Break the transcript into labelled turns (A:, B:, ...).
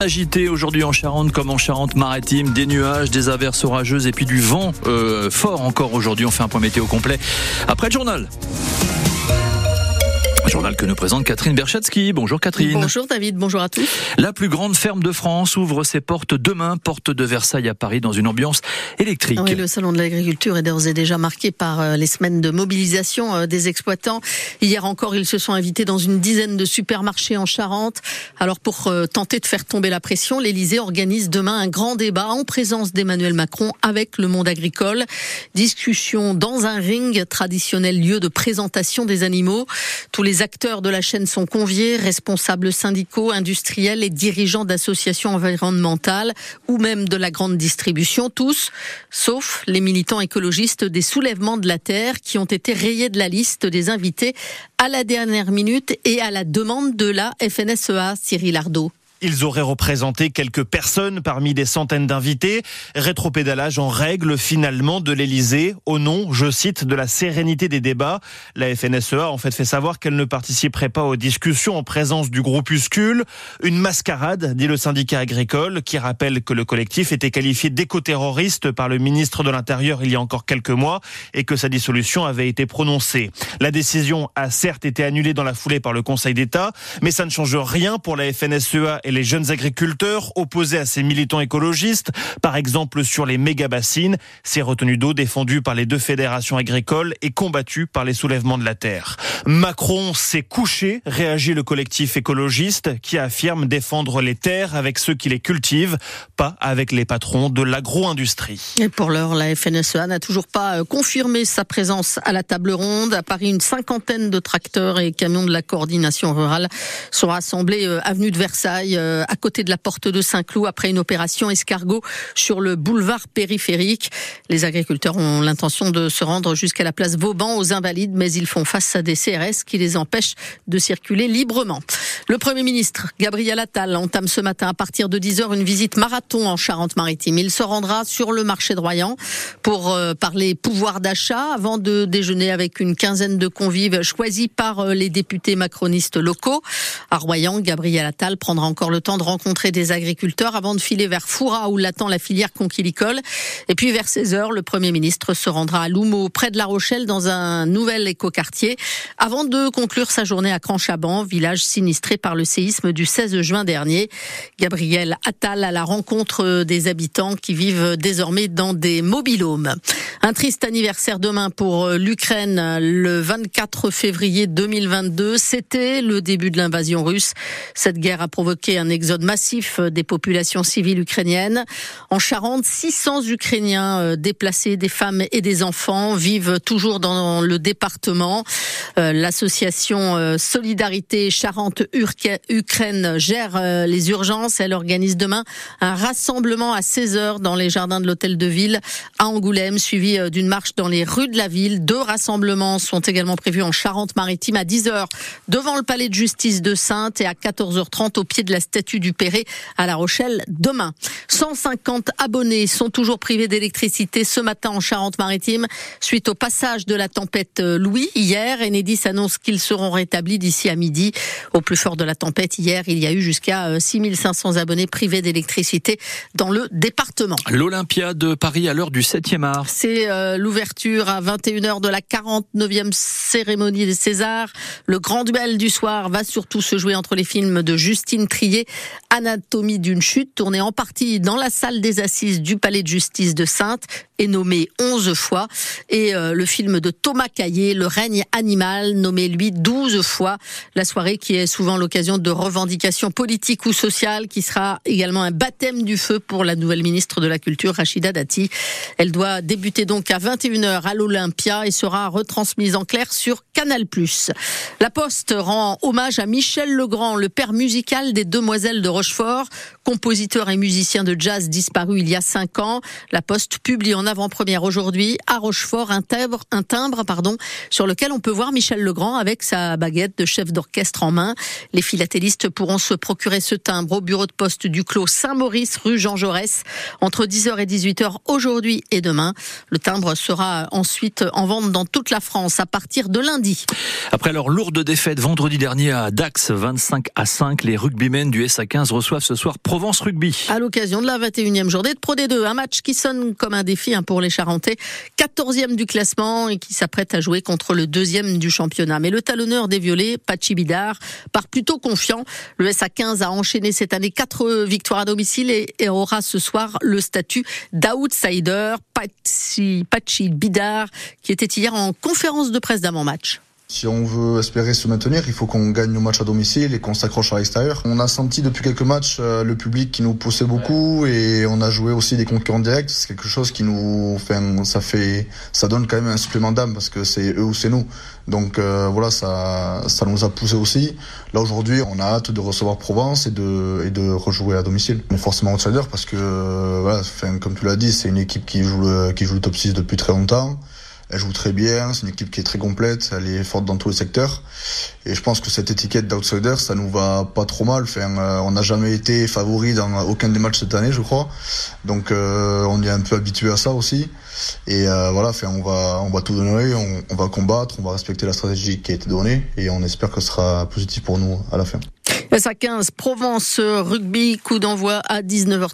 A: Agité aujourd'hui en Charente comme en Charente-Maritime, des nuages, des averses orageuses et puis du vent euh, fort encore aujourd'hui. On fait un point météo complet après le journal. Journal que nous présente Catherine Berchatsky. Bonjour Catherine.
B: Bonjour David, bonjour à tous.
A: La plus grande ferme de France ouvre ses portes demain, porte de Versailles à Paris, dans une ambiance électrique.
B: Oui, le salon de l'agriculture est d'ores et déjà marqué par euh, les semaines de mobilisation euh, des exploitants. Hier encore, ils se sont invités dans une dizaine de supermarchés en Charente. Alors pour euh, tenter de faire tomber la pression, l'Elysée organise demain un grand débat en présence d'Emmanuel Macron avec le monde agricole. Discussion dans un ring, traditionnel lieu de présentation des animaux. Tous les acteurs de la chaîne sont conviés, responsables syndicaux, industriels et dirigeants d'associations environnementales ou même de la grande distribution, tous, sauf les militants écologistes des soulèvements de la terre qui ont été rayés de la liste des invités à la dernière minute et à la demande de la FNSEA, Cyril Ardo.
C: Ils auraient représenté quelques personnes parmi des centaines d'invités. Rétropédalage en règle finalement de l'Elysée au nom, je cite, de la sérénité des débats. La FNSEA a en fait fait savoir qu'elle ne participerait pas aux discussions en présence du groupuscule. Une mascarade, dit le syndicat agricole, qui rappelle que le collectif était qualifié d'éco-terroriste par le ministre de l'Intérieur il y a encore quelques mois et que sa dissolution avait été prononcée. La décision a certes été annulée dans la foulée par le Conseil d'État, mais ça ne change rien pour la FNSEA et les jeunes agriculteurs opposés à ces militants écologistes, par exemple sur les méga-bassines, ces retenues d'eau défendues par les deux fédérations agricoles et combattues par les soulèvements de la terre. Macron s'est couché, réagit le collectif écologiste qui affirme défendre les terres avec ceux qui les cultivent, pas avec les patrons de l'agro-industrie.
B: Et pour l'heure, la FNSEA n'a toujours pas euh, confirmé sa présence à la table ronde. À Paris, une cinquantaine de tracteurs et camions de la coordination rurale sont rassemblés euh, avenue de Versailles euh, à côté de la porte de Saint-Cloud après une opération escargot sur le boulevard périphérique. Les agriculteurs ont l'intention de se rendre jusqu'à la place Vauban aux Invalides, mais ils font face à des CRS qui les empêchent de circuler librement. Le Premier ministre Gabriel Attal entame ce matin à partir de 10h une visite marathon en Charente-Maritime. Il se rendra sur le marché de Royan pour euh, parler pouvoir d'achat avant de déjeuner avec une quinzaine de convives choisis par euh, les députés macronistes locaux. À Royan, Gabriel Attal prendra encore le temps de rencontrer des agriculteurs avant de filer vers Foura où l'attend la filière conquilicole. Et puis vers 16 heures, le Premier ministre se rendra à Loumeau, près de La Rochelle, dans un nouvel écoquartier, avant de conclure sa journée à Cranchaban, village sinistré par le séisme du 16 juin dernier. Gabriel Attal à la rencontre des habitants qui vivent désormais dans des mobilhomes. Un triste anniversaire demain pour l'Ukraine, le 24 février 2022. C'était le début de l'invasion russe. Cette guerre a provoqué un exode massif des populations civiles ukrainiennes. En Charente, 600 Ukrainiens euh, déplacés, des femmes et des enfants, vivent toujours dans le département. Euh, l'association euh, Solidarité Charente-Ukraine gère les urgences. Elle organise demain un rassemblement à 16 heures dans les jardins de l'hôtel de ville à Angoulême, suivi d'une marche dans les rues de la ville. Deux rassemblements sont également prévus en Charente-Maritime à 10 heures devant le palais de justice de Sainte et à 14h30 au pied de la statue du Perret à La Rochelle demain. 150 abonnés sont toujours privés d'électricité ce matin en Charente-Maritime suite au passage de la tempête Louis hier. Annonce qu'ils seront rétablis d'ici à midi. Au plus fort de la tempête hier, il y a eu jusqu'à 6500 euh, abonnés privés d'électricité dans le département.
A: L'Olympia de Paris à l'heure du 7e art.
B: C'est euh, l'ouverture à 21h de la 49e cérémonie des Césars. Le grand duel du soir va surtout se jouer entre les films de Justine Trier, Anatomie d'une chute, tournée en partie dans la salle des assises du Palais de justice de Sainte et nommé 11 fois, et euh, le film de Thomas Caillé, Le règne animal, nommé lui 12 fois. La soirée qui est souvent l'occasion de revendications politiques ou sociales, qui sera également un baptême du feu pour la nouvelle ministre de la Culture, Rachida Dati. Elle doit débuter donc à 21h à l'Olympia et sera retransmise en clair sur Canal+. La Poste rend hommage à Michel Legrand, le père musical des Demoiselles de Rochefort, compositeur et musicien de jazz disparu il y a cinq ans. La Poste publie en avant-première aujourd'hui à Rochefort, un timbre, un timbre pardon, sur lequel on peut voir Michel Legrand avec sa baguette de chef d'orchestre en main. Les philatélistes pourront se procurer ce timbre au bureau de poste du Clos Saint-Maurice, rue Jean Jaurès, entre 10h et 18h aujourd'hui et demain. Le timbre sera ensuite en vente dans toute la France à partir de lundi.
A: Après leur lourde défaite vendredi dernier à Dax, 25 à 5, les rugbymen du SA15 reçoivent ce soir Provence Rugby.
B: À l'occasion de la 21e journée de Pro D2, un match qui sonne comme un défi pour les Charentais, 14e du classement et qui s'apprête à jouer contre le deuxième du championnat. Mais le talonneur des Violets, Pachi Bidar, part plutôt confiant. Le SA15 a enchaîné cette année quatre victoires à domicile et aura ce soir le statut d'outsider. Pachi, Pachi Bidar, qui était hier en conférence de presse d'avant-match.
D: Si on veut espérer se maintenir, il faut qu'on gagne nos matchs à domicile et qu'on s'accroche à l'extérieur. On a senti depuis quelques matchs euh, le public qui nous poussait beaucoup et on a joué aussi des concurrents directs. C'est quelque chose qui nous, fait, ça fait, ça donne quand même un supplément d'âme parce que c'est eux ou c'est nous. Donc euh, voilà, ça, ça nous a poussé aussi. Là aujourd'hui, on a hâte de recevoir Provence et de, et de rejouer à domicile. On est forcément outsider parce que, euh, voilà, comme tu l'as dit, c'est une équipe qui joue le, qui joue le top 6 depuis très longtemps. Elle joue très bien, c'est une équipe qui est très complète, elle est forte dans tous les secteurs. Et je pense que cette étiquette d'outsider, ça nous va pas trop mal. Enfin, euh, on n'a jamais été favori dans aucun des matchs cette année, je crois. Donc euh, on est un peu habitué à ça aussi. Et euh, voilà, on va on va tout donner, on, on va combattre, on va respecter la stratégie qui a été donnée et on espère que ce sera positif pour nous à la fin.
B: SA15 Provence Rugby, coup d'envoi à 19h30.